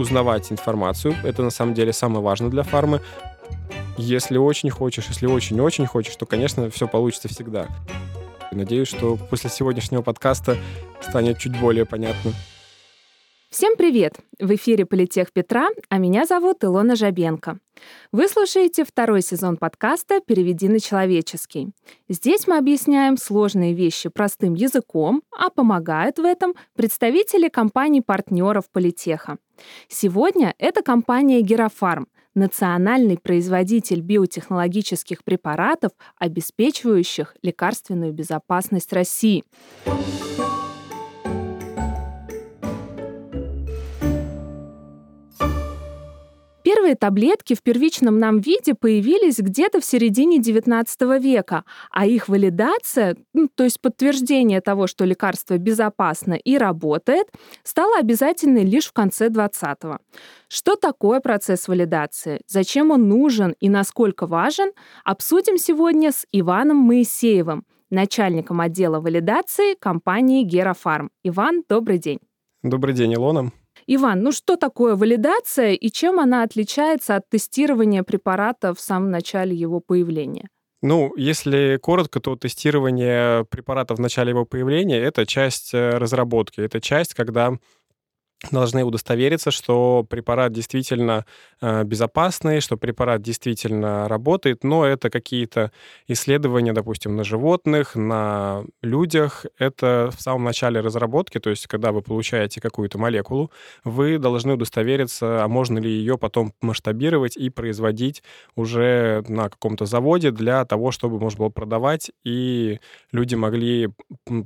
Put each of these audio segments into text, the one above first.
узнавать информацию. Это на самом деле самое важное для фармы. Если очень хочешь, если очень-очень хочешь, то, конечно, все получится всегда. Надеюсь, что после сегодняшнего подкаста станет чуть более понятно. Всем привет! В эфире «Политех Петра», а меня зовут Илона Жабенко. Вы слушаете второй сезон подкаста «Переведи на человеческий». Здесь мы объясняем сложные вещи простым языком, а помогают в этом представители компаний-партнеров Политеха. Сегодня это компания «Герафарм», национальный производитель биотехнологических препаратов, обеспечивающих лекарственную безопасность России. Первые таблетки в первичном нам виде появились где-то в середине XIX века, а их валидация, ну, то есть подтверждение того, что лекарство безопасно и работает, стала обязательной лишь в конце XX. Что такое процесс валидации, зачем он нужен и насколько важен, обсудим сегодня с Иваном Моисеевым, начальником отдела валидации компании Герафарм. Иван, добрый день. Добрый день, Илона. Иван, ну что такое валидация и чем она отличается от тестирования препарата в самом начале его появления? Ну, если коротко, то тестирование препарата в начале его появления — это часть э, разработки. Это часть, когда должны удостовериться, что препарат действительно э, безопасный, что препарат действительно работает, но это какие-то исследования, допустим, на животных, на людях. Это в самом начале разработки, то есть когда вы получаете какую-то молекулу, вы должны удостовериться, а можно ли ее потом масштабировать и производить уже на каком-то заводе для того, чтобы можно было продавать, и люди могли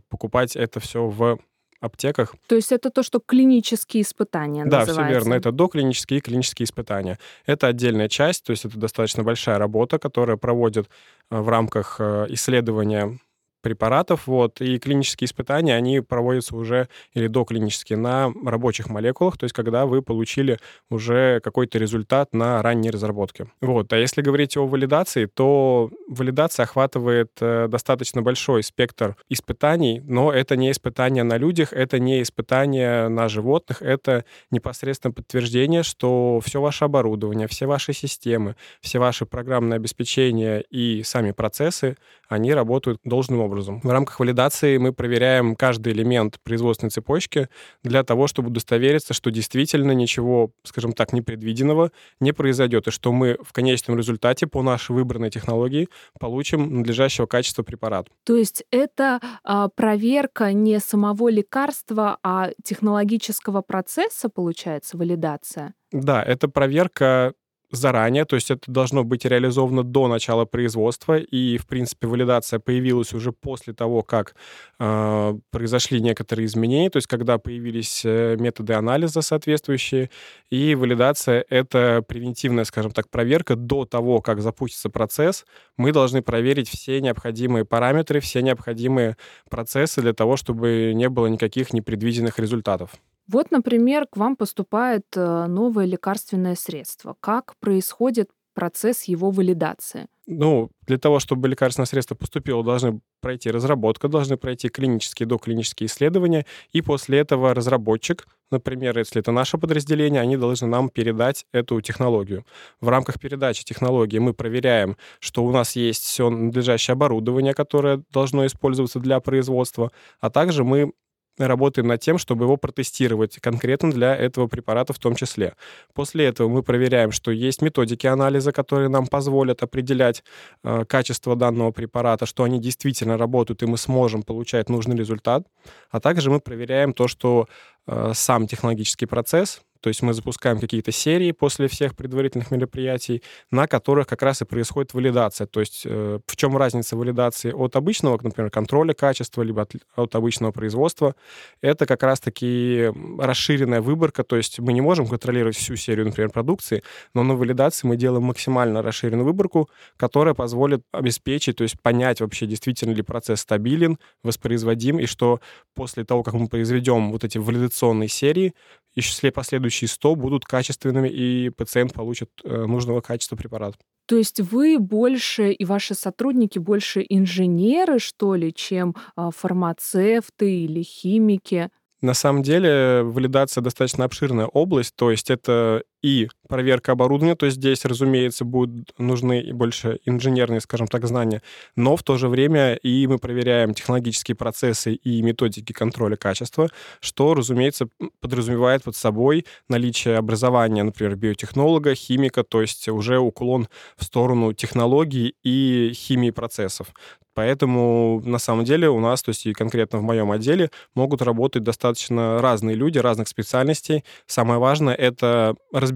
покупать это все в аптеках. То есть это то, что клинические испытания да, называется? Все верно. Это доклинические и клинические испытания. Это отдельная часть, то есть это достаточно большая работа, которая проводит э, в рамках э, исследования препаратов, вот, и клинические испытания, они проводятся уже, или доклинические, на рабочих молекулах, то есть когда вы получили уже какой-то результат на ранней разработке. Вот, а если говорить о валидации, то валидация охватывает э, достаточно большой спектр испытаний, но это не испытания на людях, это не испытания на животных, это непосредственно подтверждение, что все ваше оборудование, все ваши системы, все ваши программные обеспечения и сами процессы, они работают должным образом образом. В рамках валидации мы проверяем каждый элемент производственной цепочки для того, чтобы удостовериться, что действительно ничего, скажем так, непредвиденного не произойдет, и что мы в конечном результате по нашей выбранной технологии получим надлежащего качества препарат. То есть это а, проверка не самого лекарства, а технологического процесса, получается, валидация? Да, это проверка заранее, то есть это должно быть реализовано до начала производства, и, в принципе, валидация появилась уже после того, как э, произошли некоторые изменения, то есть когда появились э, методы анализа соответствующие, и валидация — это превентивная, скажем так, проверка до того, как запустится процесс, мы должны проверить все необходимые параметры, все необходимые процессы для того, чтобы не было никаких непредвиденных результатов. Вот, например, к вам поступает э, новое лекарственное средство. Как происходит процесс его валидации? Ну, для того, чтобы лекарственное средство поступило, должны пройти разработка, должны пройти клинические, доклинические исследования, и после этого разработчик, например, если это наше подразделение, они должны нам передать эту технологию. В рамках передачи технологии мы проверяем, что у нас есть все надлежащее оборудование, которое должно использоваться для производства, а также мы работаем над тем, чтобы его протестировать конкретно для этого препарата в том числе. После этого мы проверяем, что есть методики анализа, которые нам позволят определять э, качество данного препарата, что они действительно работают, и мы сможем получать нужный результат. А также мы проверяем то, что э, сам технологический процесс то есть мы запускаем какие-то серии после всех предварительных мероприятий, на которых как раз и происходит валидация. То есть э, в чем разница валидации от обычного, например, контроля качества, либо от, от обычного производства? Это как раз-таки расширенная выборка, то есть мы не можем контролировать всю серию, например, продукции, но на валидации мы делаем максимально расширенную выборку, которая позволит обеспечить, то есть понять вообще, действительно ли процесс стабилен, воспроизводим, и что после того, как мы произведем вот эти валидационные серии, и числе последующие 100 будут качественными, и пациент получит э, нужного качества препарат. То есть вы больше и ваши сотрудники больше инженеры, что ли, чем а, фармацевты или химики? На самом деле валидация достаточно обширная область, то есть это и проверка оборудования, то есть здесь, разумеется, будут нужны больше инженерные, скажем так, знания, но в то же время и мы проверяем технологические процессы и методики контроля качества, что, разумеется, подразумевает под собой наличие образования, например, биотехнолога, химика, то есть уже уклон в сторону технологий и химии процессов. Поэтому на самом деле у нас, то есть и конкретно в моем отделе, могут работать достаточно разные люди, разных специальностей. Самое важное — это разбираться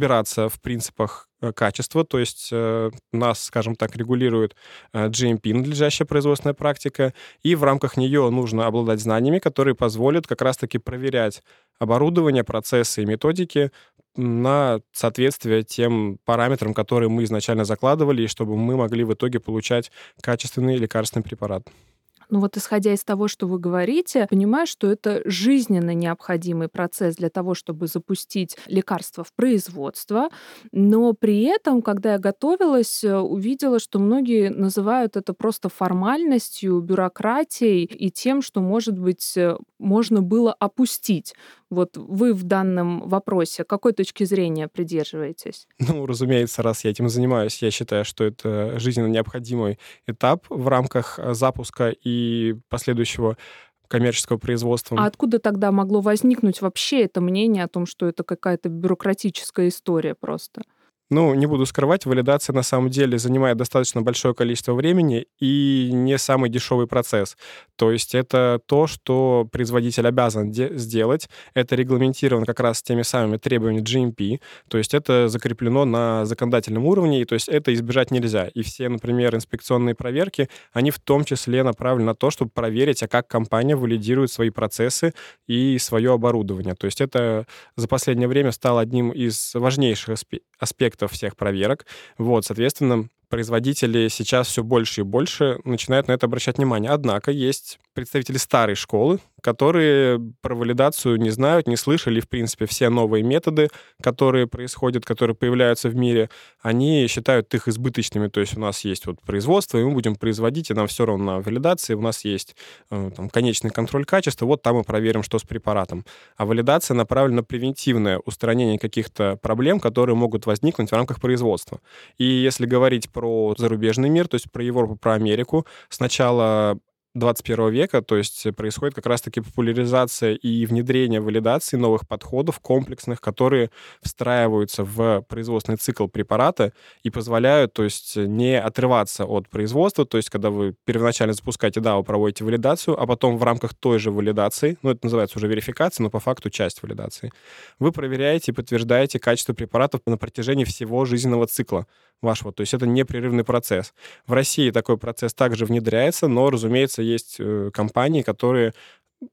в принципах э, качества, то есть э, нас, скажем так, регулирует э, GMP, надлежащая производственная практика, и в рамках нее нужно обладать знаниями, которые позволят как раз-таки проверять оборудование, процессы и методики на соответствие тем параметрам, которые мы изначально закладывали, и чтобы мы могли в итоге получать качественный лекарственный препарат. Ну вот исходя из того, что вы говорите, понимаю, что это жизненно необходимый процесс для того, чтобы запустить лекарство в производство, но при этом, когда я готовилась, э, увидела, что многие называют это просто формальностью, бюрократией и тем, что, может быть, э, можно было опустить. Вот вы в данном вопросе какой точки зрения придерживаетесь? Ну, разумеется, раз я этим занимаюсь, я считаю, что это жизненно необходимый этап в рамках э, запуска и последующего коммерческого производства. А откуда тогда могло возникнуть вообще это мнение о том, что это какая-то бюрократическая история просто? Ну, не буду скрывать, валидация на самом деле занимает достаточно большое количество времени и не самый дешевый процесс. То есть это то, что производитель обязан сделать. Это регламентировано как раз теми самыми требованиями GMP. То есть это закреплено на законодательном уровне, и то есть это избежать нельзя. И все, например, инспекционные проверки, они в том числе направлены на то, чтобы проверить, а как компания валидирует свои процессы и свое оборудование. То есть это за последнее время стало одним из важнейших аспектов аспектов всех проверок. Вот, соответственно, производители сейчас все больше и больше начинают на это обращать внимание. Однако есть представители старой школы, которые про валидацию не знают, не слышали, в принципе, все новые методы, которые происходят, которые появляются в мире, они считают их избыточными. То есть у нас есть вот производство, и мы будем производить, и нам все равно на валидации, у нас есть э, там, конечный контроль качества, вот там мы проверим, что с препаратом. А валидация направлена на превентивное устранение каких-то проблем, которые могут возникнуть в рамках производства. И если говорить про зарубежный мир, то есть про Европу, про Америку, сначала 21 века, то есть происходит как раз-таки популяризация и внедрение валидации новых подходов комплексных, которые встраиваются в производственный цикл препарата и позволяют, то есть, не отрываться от производства, то есть, когда вы первоначально запускаете, да, вы проводите валидацию, а потом в рамках той же валидации, ну, это называется уже верификация, но по факту часть валидации, вы проверяете и подтверждаете качество препаратов на протяжении всего жизненного цикла вашего. То есть это непрерывный процесс. В России такой процесс также внедряется, но, разумеется, есть э, компании, которые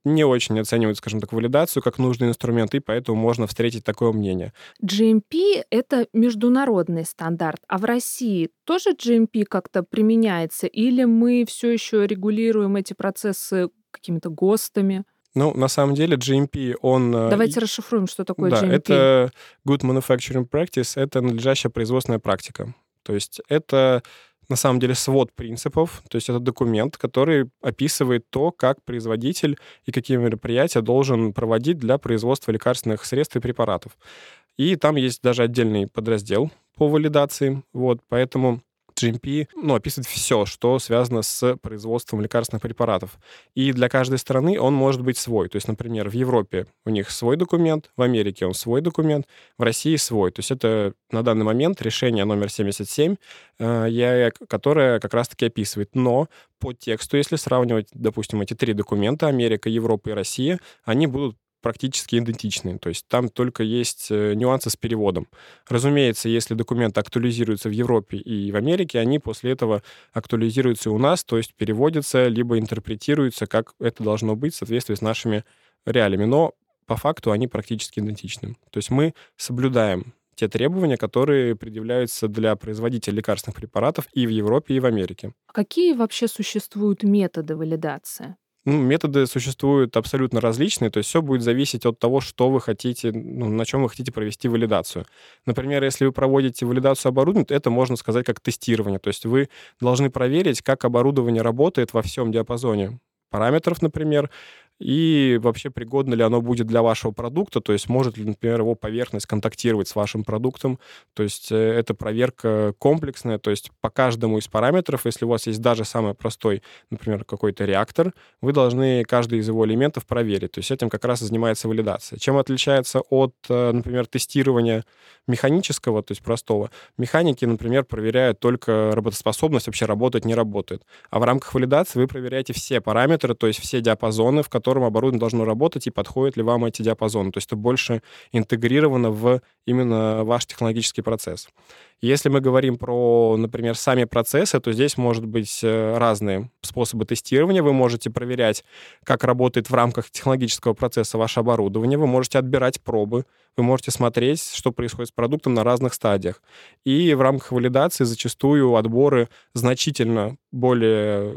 не очень оценивают, скажем так, валидацию как нужный инструмент, и поэтому можно встретить такое мнение. GMP — это международный стандарт, а в России тоже GMP как-то применяется, или мы все еще регулируем эти процессы какими-то ГОСТами? Ну, на самом деле, GMP, он... Э, Давайте расшифруем, что такое да, GMP. это Good Manufacturing Practice, это надлежащая производственная практика. То есть это на самом деле свод принципов, то есть это документ, который описывает то, как производитель и какие мероприятия должен проводить для производства лекарственных средств и препаратов. И там есть даже отдельный подраздел по валидации, вот, поэтому GMP ну, описывает все, что связано с производством лекарственных препаратов. И для каждой страны он может быть свой. То есть, например, в Европе у них свой документ, в Америке он свой документ, в России свой. То есть это на данный момент решение номер 77, э, которое как раз-таки описывает. Но по тексту, если сравнивать, допустим, эти три документа, Америка, Европа и Россия, они будут практически идентичны. То есть там только есть э, нюансы с переводом. Разумеется, если документы актуализируются в Европе и в Америке, они после этого актуализируются и у нас, то есть переводятся, либо интерпретируются, как это должно быть в соответствии с нашими реалиями. Но по факту они практически идентичны. То есть мы соблюдаем те требования, которые предъявляются для производителей лекарственных препаратов и в Европе, и в Америке. Какие вообще существуют методы валидации? Ну, методы существуют абсолютно различные, то есть все будет зависеть от того, что вы хотите, ну, на чем вы хотите провести валидацию. Например, если вы проводите валидацию оборудования, то это можно сказать как тестирование, то есть вы должны проверить, как оборудование работает во всем диапазоне параметров, например, и вообще пригодно ли оно будет для вашего продукта, то есть может ли, например, его поверхность контактировать с вашим продуктом. То есть э, это проверка комплексная, то есть по каждому из параметров, если у вас есть даже самый простой, например, какой-то реактор, вы должны каждый из его элементов проверить. То есть этим как раз и занимается валидация. Чем отличается от, э, например, тестирования механического, то есть простого? Механики, например, проверяют только работоспособность, вообще работает, не работает. А в рамках валидации вы проверяете все параметры, то есть все диапазоны, в котором оборудование должно работать и подходят ли вам эти диапазоны. То есть это больше интегрировано в именно ваш технологический процесс. Если мы говорим про, например, сами процессы, то здесь может быть э, разные способы тестирования. Вы можете проверять, как работает в рамках технологического процесса ваше оборудование. Вы можете отбирать пробы. Вы можете смотреть, что происходит с продуктом на разных стадиях. И в рамках валидации зачастую отборы значительно более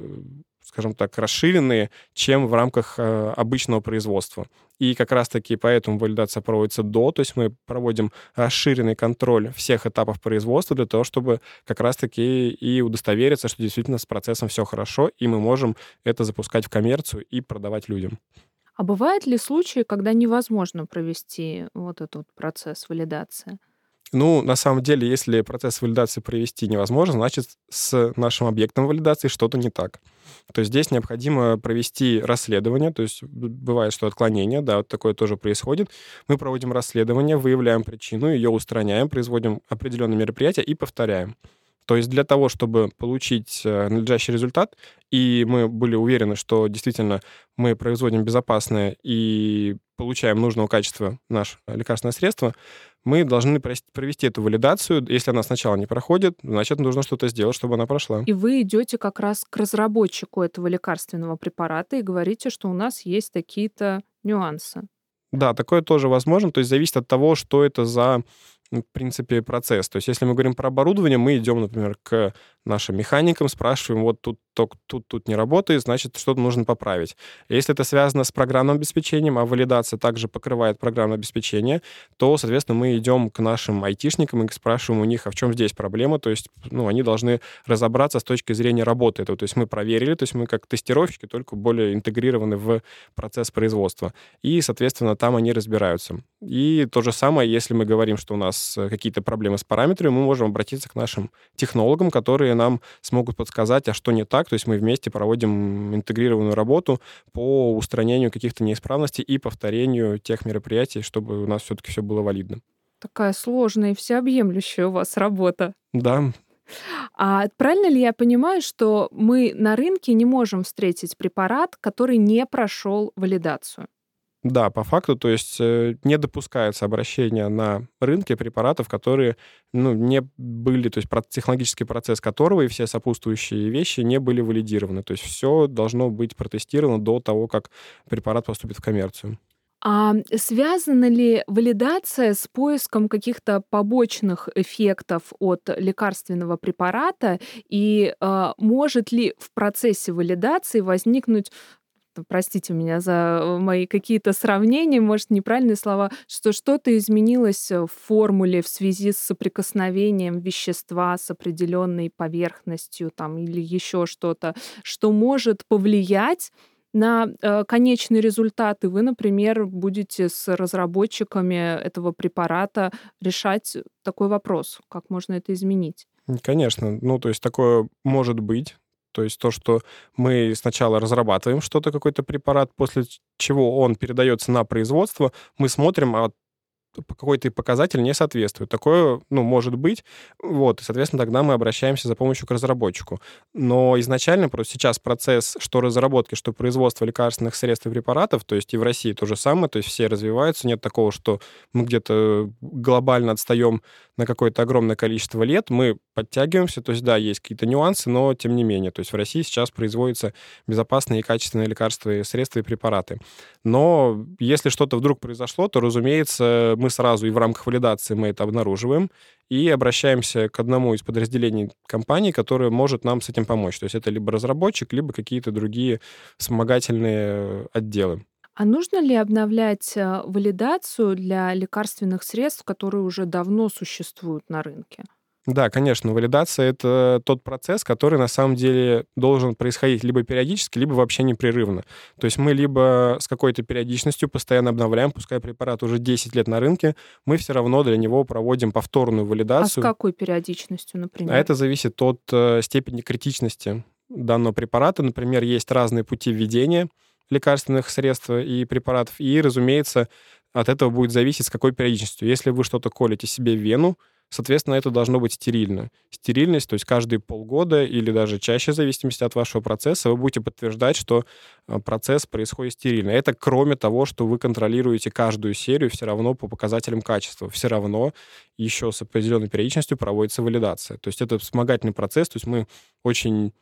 скажем так, расширенные, чем в рамках э, обычного производства. И как раз-таки поэтому валидация проводится до, то есть мы проводим расширенный контроль всех этапов производства для того, чтобы как раз-таки и удостовериться, что действительно с процессом все хорошо, и мы можем это запускать в коммерцию и продавать людям. А бывают ли случаи, когда невозможно провести вот этот процесс валидации? Ну, на самом деле, если процесс валидации провести невозможно, значит, с нашим объектом валидации что-то не так. То здесь необходимо провести расследование, то есть бывает, что отклонение, да, вот такое тоже происходит. Мы проводим расследование, выявляем причину, ее устраняем, производим определенные мероприятия и повторяем. То есть для того, чтобы получить э, надлежащий результат, и мы были уверены, что действительно мы производим безопасное и получаем нужного качества наше лекарственное средство, мы должны провести эту валидацию. Если она сначала не проходит, значит, нужно что-то сделать, чтобы она прошла. И вы идете как раз к разработчику этого лекарственного препарата и говорите, что у нас есть такие-то нюансы. Да, такое тоже возможно. То есть зависит от того, что это за в принципе, процесс. То есть если мы говорим про оборудование, мы идем, например, к нашим механикам, спрашиваем, вот тут, тут, тут, тут не работает, значит, что-то нужно поправить. Если это связано с программным обеспечением, а валидация также покрывает программное обеспечение, то, соответственно, мы идем к нашим айтишникам и спрашиваем у них, а в чем здесь проблема, то есть, ну, они должны разобраться с точки зрения работы этого. То есть мы проверили, то есть мы как тестировщики, только более интегрированы в процесс производства. И, соответственно, там они разбираются. И то же самое, если мы говорим, что у нас какие-то проблемы с параметрами, мы можем обратиться к нашим технологам, которые нам смогут подсказать, а что не так. То есть мы вместе проводим интегрированную работу по устранению каких-то неисправностей и повторению тех мероприятий, чтобы у нас все-таки все было валидно. Такая сложная и всеобъемлющая у вас работа. Да, а правильно ли я понимаю, что мы на рынке не можем встретить препарат, который не прошел валидацию? Да, по факту, то есть э, не допускается обращение на рынке препаратов, которые ну, не были, то есть технологический процесс которого и все сопутствующие вещи не были валидированы. То есть все должно быть протестировано до того, как препарат поступит в коммерцию. А связана ли валидация с поиском каких-то побочных эффектов от лекарственного препарата? И э, может ли в процессе валидации возникнуть простите меня за э, мои какие-то сравнения, может, неправильные слова, что что-то изменилось в формуле в связи с соприкосновением вещества с определенной поверхностью там, или еще что-то, что может повлиять на э, конечный результат, и вы, например, будете с разработчиками этого препарата решать такой вопрос, как можно это изменить. Конечно, ну то есть такое может быть, то есть то, что мы сначала разрабатываем что-то, какой-то препарат, после чего он передается на производство, мы смотрим, а какой-то показатель не соответствует. Такое, ну, может быть. Вот, и, соответственно, тогда мы обращаемся за помощью к разработчику. Но изначально просто сейчас процесс что разработки, что производства лекарственных средств и препаратов, то есть и в России то же самое, то есть все развиваются, нет такого, что мы где-то глобально отстаем на какое-то огромное количество лет, мы подтягиваемся, то есть да, есть какие-то нюансы, но тем не менее, то есть в России сейчас производятся безопасные и качественные лекарства и средства и препараты. Но если что-то вдруг произошло, то, разумеется, мы сразу и в рамках валидации мы это обнаруживаем и обращаемся к одному из подразделений компании, которое может нам с этим помочь. То есть это либо разработчик, либо какие-то другие вспомогательные отделы. А нужно ли обновлять э, валидацию для лекарственных средств, которые уже давно существуют на рынке? Да, конечно, валидация — это тот процесс, который на самом деле должен происходить либо периодически, либо вообще непрерывно. То есть мы либо с какой-то периодичностью постоянно обновляем, пускай препарат уже 10 лет на рынке, мы все равно для него проводим повторную валидацию. А с какой периодичностью, например? А это зависит от э, степени критичности данного препарата. Например, есть разные пути введения лекарственных средств и препаратов, и, разумеется, от этого будет зависеть, с какой периодичностью. Если вы что-то колите себе в вену, Соответственно, это должно быть стерильно. Стерильность, то есть каждые полгода или даже чаще, в зависимости от вашего процесса, вы будете подтверждать, что э, процесс происходит стерильно. Это кроме того, что вы контролируете каждую серию все равно по показателям качества. Все равно еще с определенной периодичностью проводится валидация. То есть это вспомогательный процесс, то есть мы очень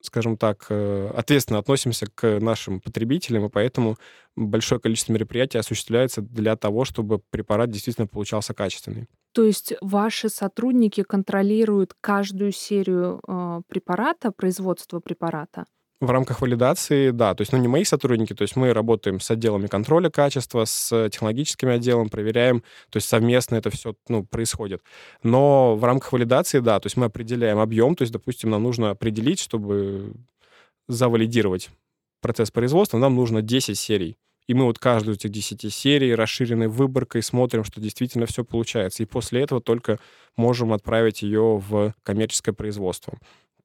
скажем так, э, ответственно относимся к нашим потребителям, и поэтому большое количество мероприятий осуществляется для того, чтобы препарат действительно получался качественный. То есть ваши сотрудники контролируют каждую серию э, препарата, производство препарата? В рамках валидации, да. То есть, ну, не мои сотрудники, то есть мы работаем с отделами контроля качества, с технологическим отделом, проверяем, то есть совместно это все, ну, происходит. Но в рамках валидации, да, то есть мы определяем объем, то есть, допустим, нам нужно определить, чтобы завалидировать процесс производства, нам нужно 10 серий. И мы вот каждую из этих 10 серий расширенной выборкой смотрим, что действительно все получается. И после этого только можем отправить ее в коммерческое производство.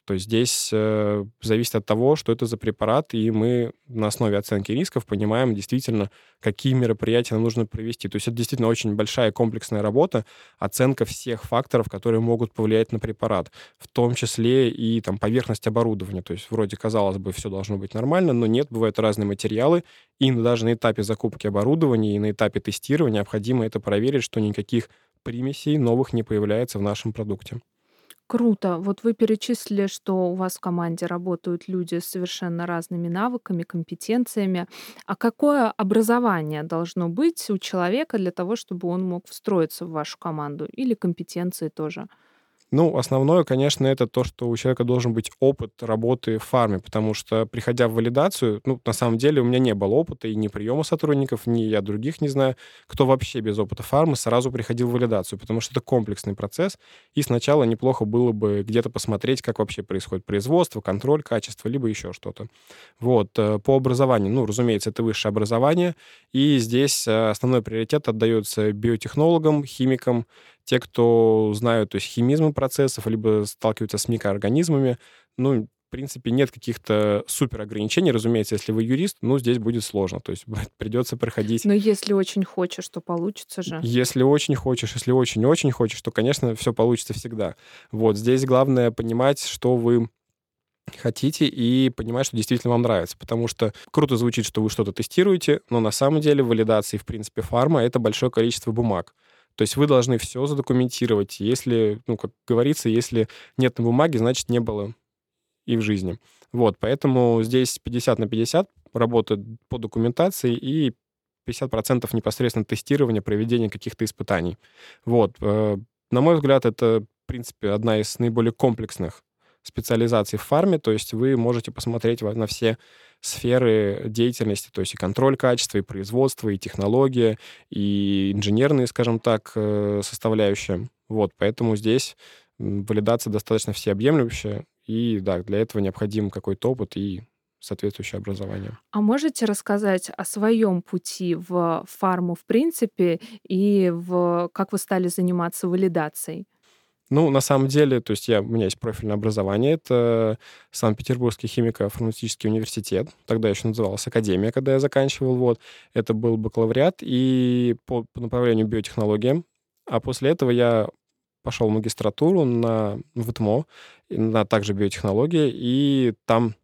То есть здесь э, зависит от того, что это за препарат, и мы на основе оценки рисков понимаем действительно, какие мероприятия нам нужно провести. То есть это действительно очень большая комплексная работа, оценка всех факторов, которые могут повлиять на препарат, в том числе и там, поверхность оборудования. То есть вроде, казалось бы, все должно быть нормально, но нет, бывают разные материалы, и даже на этапе закупки оборудования и на этапе тестирования необходимо это проверить, что никаких примесей новых не появляется в нашем продукте. Круто. Вот вы перечислили, что у вас в команде работают люди с совершенно разными навыками, компетенциями. А какое образование должно быть у человека для того, чтобы он мог встроиться в вашу команду? Или компетенции тоже? Ну, основное, конечно, это то, что у человека должен быть опыт работы в фарме, потому что, приходя в валидацию, ну, на самом деле у меня не было опыта и ни приема сотрудников, ни я других не знаю, кто вообще без опыта фармы сразу приходил в валидацию, потому что это комплексный процесс, и сначала неплохо было бы где-то посмотреть, как вообще происходит производство, контроль качества, либо еще что-то. Вот, э, по образованию, ну, разумеется, это высшее образование, и здесь э, основной приоритет отдается биотехнологам, химикам, те, кто знают то есть, химизмы процессов, либо сталкиваются с микроорганизмами, ну, в принципе, нет каких-то супер ограничений. Разумеется, если вы юрист, ну, здесь будет сложно. То есть придется проходить... Но если очень хочешь, то получится же. Если очень хочешь, если очень-очень хочешь, то, конечно, все получится всегда. Вот, здесь главное понимать, что вы хотите и понимать, что действительно вам нравится. Потому что круто звучит, что вы что-то тестируете, но на самом деле валидации, в принципе, фарма — это большое количество бумаг. То есть вы должны все задокументировать. Если, ну, как говорится, если нет на бумаге, значит, не было и в жизни. Вот, поэтому здесь 50 на 50 работа по документации и 50% непосредственно тестирования, проведения каких-то испытаний. Вот. Э, на мой взгляд, это, в принципе, одна из наиболее комплексных специализаций в фарме, то есть вы можете посмотреть на все сферы деятельности, то есть и контроль качества, и производство, и технология, и инженерные, скажем так, э, составляющие. Вот, поэтому здесь валидация достаточно всеобъемлющая, и да, для этого необходим какой-то опыт и соответствующее образование. А можете рассказать о своем пути в фарму в принципе и в как вы стали заниматься валидацией? Ну, на самом деле, то есть я, у меня есть профильное образование, это Санкт-Петербургский химико-фармацевтический университет, тогда еще называлась Академия, когда я заканчивал, вот. Это был бакалавриат и по, по направлению биотехнология. А после этого я пошел в магистратуру на ВТМО, на также биотехнологии, и там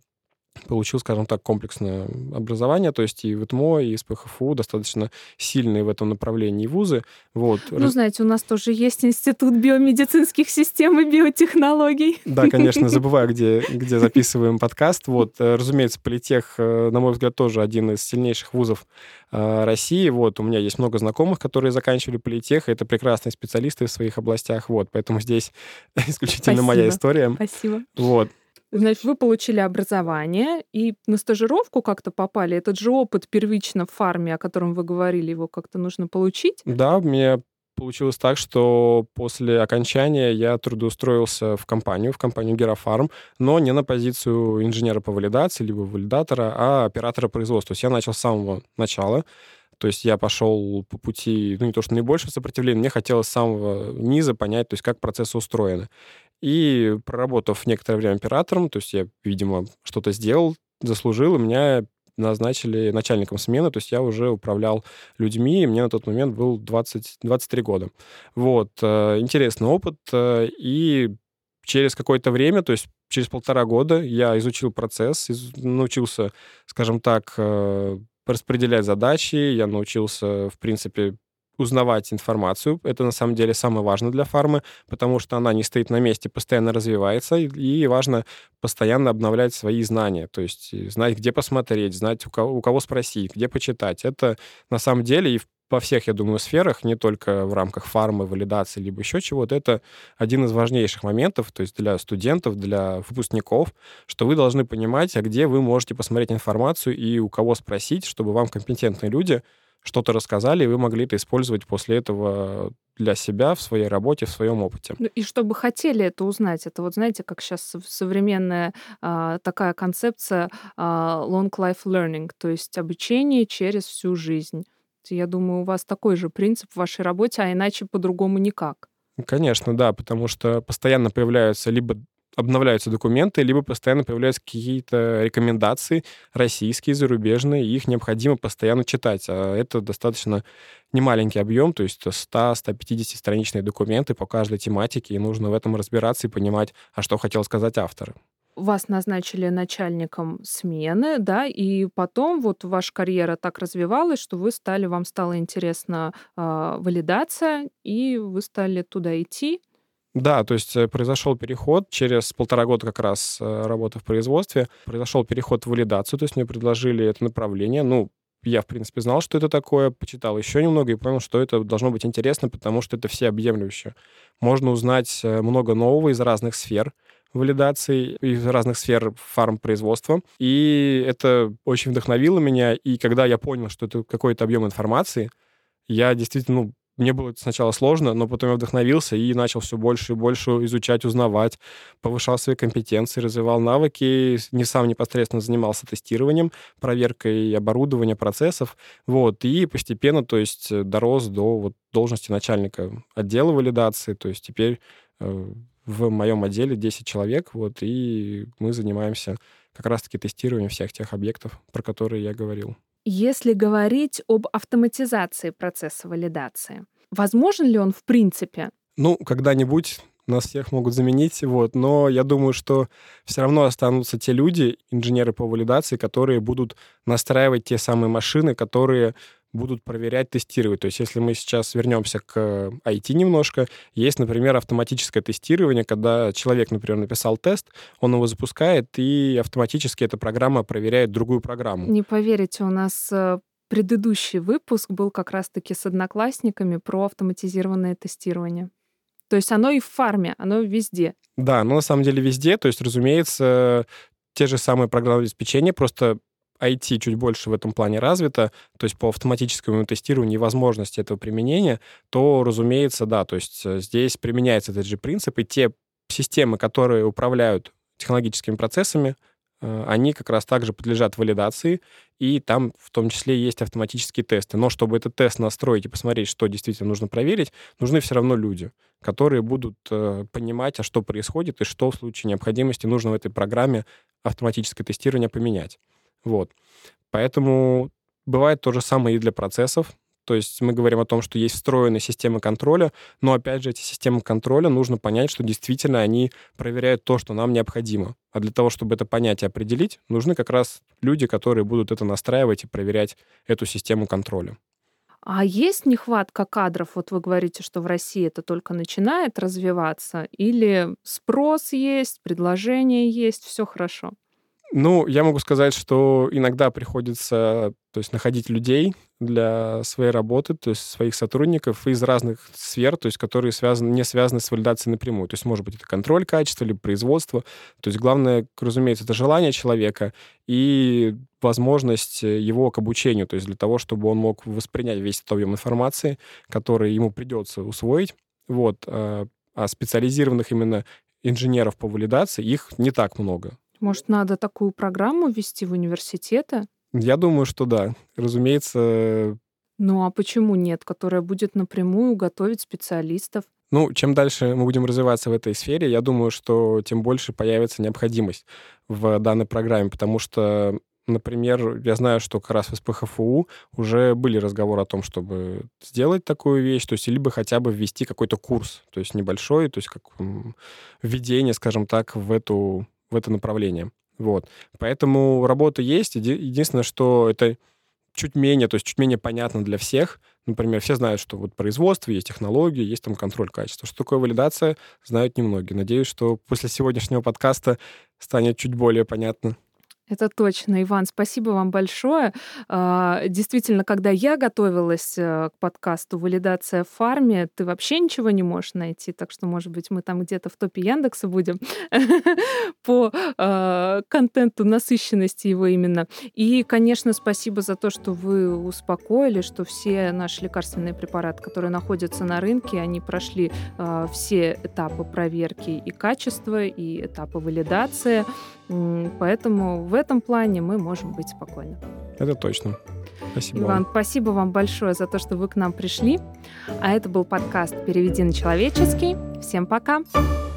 получил, скажем так, комплексное образование, то есть и ВТМО, и СПХФУ достаточно сильные в этом направлении вузы. Вот. Ну, знаете, у нас тоже есть Институт биомедицинских систем и биотехнологий. Да, конечно, забываю, где, где записываем подкаст. Вот, э, разумеется, Политех, э, на мой взгляд, тоже один из сильнейших вузов э, России. Вот, у меня есть много знакомых, которые заканчивали Политех, это прекрасные специалисты в своих областях. Вот, поэтому здесь исключительно Спасибо. моя история. Спасибо. Вот. Значит, вы получили образование и на стажировку как-то попали. Этот же опыт первично в фарме, о котором вы говорили, его как-то нужно получить. Да, мне получилось так, что после окончания я трудоустроился в компанию, в компанию Герафарм, но не на позицию инженера по валидации, либо валидатора, а оператора производства. То есть я начал с самого начала. То есть я пошел по пути, ну, не то что наибольшего сопротивления, мне хотелось с самого низа понять, то есть как процессы устроены. И проработав некоторое время оператором, то есть я, видимо, что-то сделал, заслужил, и меня назначили начальником смены, то есть я уже управлял людьми, и мне на тот момент был 20, 23 года. Вот, э, интересный опыт, э, и через какое-то время, то есть через полтора года я изучил процесс, научился, скажем так, э, распределять задачи, я научился, в принципе, узнавать информацию. Это на самом деле самое важное для фармы, потому что она не стоит на месте, постоянно развивается, и важно постоянно обновлять свои знания, то есть знать, где посмотреть, знать, у кого, у кого спросить, где почитать. Это на самом деле и во всех, я думаю, сферах, не только в рамках фармы, валидации, либо еще чего-то, это один из важнейших моментов, то есть для студентов, для выпускников, что вы должны понимать, а где вы можете посмотреть информацию и у кого спросить, чтобы вам компетентные люди что-то рассказали, и вы могли это использовать после этого для себя в своей работе, в своем опыте. Ну, и чтобы хотели это узнать, это вот знаете, как сейчас современная а, такая концепция а, long life learning, то есть обучение через всю жизнь. Я думаю, у вас такой же принцип в вашей работе, а иначе по-другому никак. Конечно, да, потому что постоянно появляются либо обновляются документы, либо постоянно появляются какие-то рекомендации российские, зарубежные, и их необходимо постоянно читать. А это достаточно немаленький объем, то есть 100-150 страничные документы по каждой тематике, и нужно в этом разбираться и понимать, а что хотел сказать автор вас назначили начальником смены, да, и потом вот ваша карьера так развивалась, что вы стали, вам стало интересно э, валидация, и вы стали туда идти. Да, то есть э, произошел переход через полтора года как раз э, работы в производстве, произошел переход в валидацию, то есть мне предложили это направление, ну, я, в принципе, знал, что это такое, почитал еще немного и понял, что это должно быть интересно, потому что это всеобъемлюще. Можно узнать э, много нового из разных сфер валидации, из разных сфер фармпроизводства. И это очень вдохновило меня. И когда я понял, что это какой-то объем информации, я действительно ну, мне было сначала сложно, но потом я вдохновился и начал все больше и больше изучать, узнавать, повышал свои компетенции, развивал навыки, не сам непосредственно занимался тестированием, проверкой оборудования, процессов, вот, и постепенно, то есть, э, дорос до вот должности начальника отдела валидации, то есть теперь э, в моем отделе 10 человек, вот, и мы занимаемся как раз-таки тестированием всех тех объектов, про которые я говорил. Если говорить об автоматизации процесса валидации, возможен ли он в принципе? Ну, когда-нибудь нас всех могут заменить, вот, но я думаю, что все равно останутся те люди, инженеры по валидации, которые будут настраивать те самые машины, которые будут проверять, тестировать. То есть если мы сейчас вернемся к IT немножко, есть, например, автоматическое тестирование, когда человек, например, написал тест, он его запускает, и автоматически эта программа проверяет другую программу. Не поверите, у нас э, предыдущий выпуск был как раз-таки с одноклассниками про автоматизированное тестирование. То есть оно и в фарме, оно везде. Да, но на самом деле везде. То есть, разумеется, те же самые программные обеспечения, просто IT чуть больше в этом плане развито, то есть по автоматическому тестированию и возможности этого применения, то, разумеется, да, то есть э, здесь применяется этот же принцип, и те системы, которые управляют технологическими процессами, э, они как раз также подлежат валидации, и там в том числе есть автоматические тесты. Но чтобы этот тест настроить и посмотреть, что действительно нужно проверить, нужны все равно люди, которые будут э, понимать, а что происходит и что в случае необходимости нужно в этой программе автоматическое тестирование поменять. Вот. Поэтому бывает то же самое и для процессов. То есть мы говорим о том, что есть встроенные системы контроля, но опять же эти системы контроля нужно понять, что действительно они проверяют то, что нам необходимо. А для того, чтобы это понять и определить, нужны как раз люди, которые будут это настраивать и проверять эту систему контроля. А есть нехватка кадров? Вот вы говорите, что в России это только начинает развиваться, или спрос есть, предложение есть, все хорошо? Ну, я могу сказать, что иногда приходится то есть, находить людей для своей работы, то есть своих сотрудников из разных сфер, то есть которые связаны, не связаны с валидацией напрямую. То есть, может быть, это контроль качества или производство. То есть главное, разумеется, это желание человека и возможность его к обучению, то есть для того, чтобы он мог воспринять весь этот объем информации, который ему придется усвоить. Вот. А, а специализированных именно инженеров по валидации их не так много. Может, надо такую программу ввести в университеты? Я думаю, что да. Разумеется. Ну а почему нет, которая будет напрямую готовить специалистов? Ну, чем дальше мы будем развиваться в этой сфере, я думаю, что тем больше появится необходимость в данной программе, потому что, например, я знаю, что как раз в СПХФУ уже были разговоры о том, чтобы сделать такую вещь, то есть либо хотя бы ввести какой-то курс, то есть небольшой, то есть как введение, скажем так, в эту в это направление. Вот. Поэтому работа есть. Единственное, что это чуть менее, то есть чуть менее понятно для всех. Например, все знают, что вот производство, есть технологии, есть там контроль качества. Что такое валидация, знают немногие. Надеюсь, что после сегодняшнего подкаста станет чуть более понятно. Это точно, Иван, спасибо вам большое. А, действительно, когда я готовилась э, к подкасту «Валидация в фарме», ты вообще ничего не можешь найти, так что, может быть, мы там где-то в топе Яндекса будем по а, контенту, насыщенности его именно. И, конечно, спасибо за то, что вы успокоили, что все наши лекарственные препараты, которые находятся на рынке, они прошли а, все этапы проверки и качества, и этапы валидации. Поэтому в этом плане мы можем быть спокойны. Это точно. Спасибо Иван, вам. спасибо вам большое за то, что вы к нам пришли. А это был подкаст «Переведи на человеческий». Всем пока! Пока.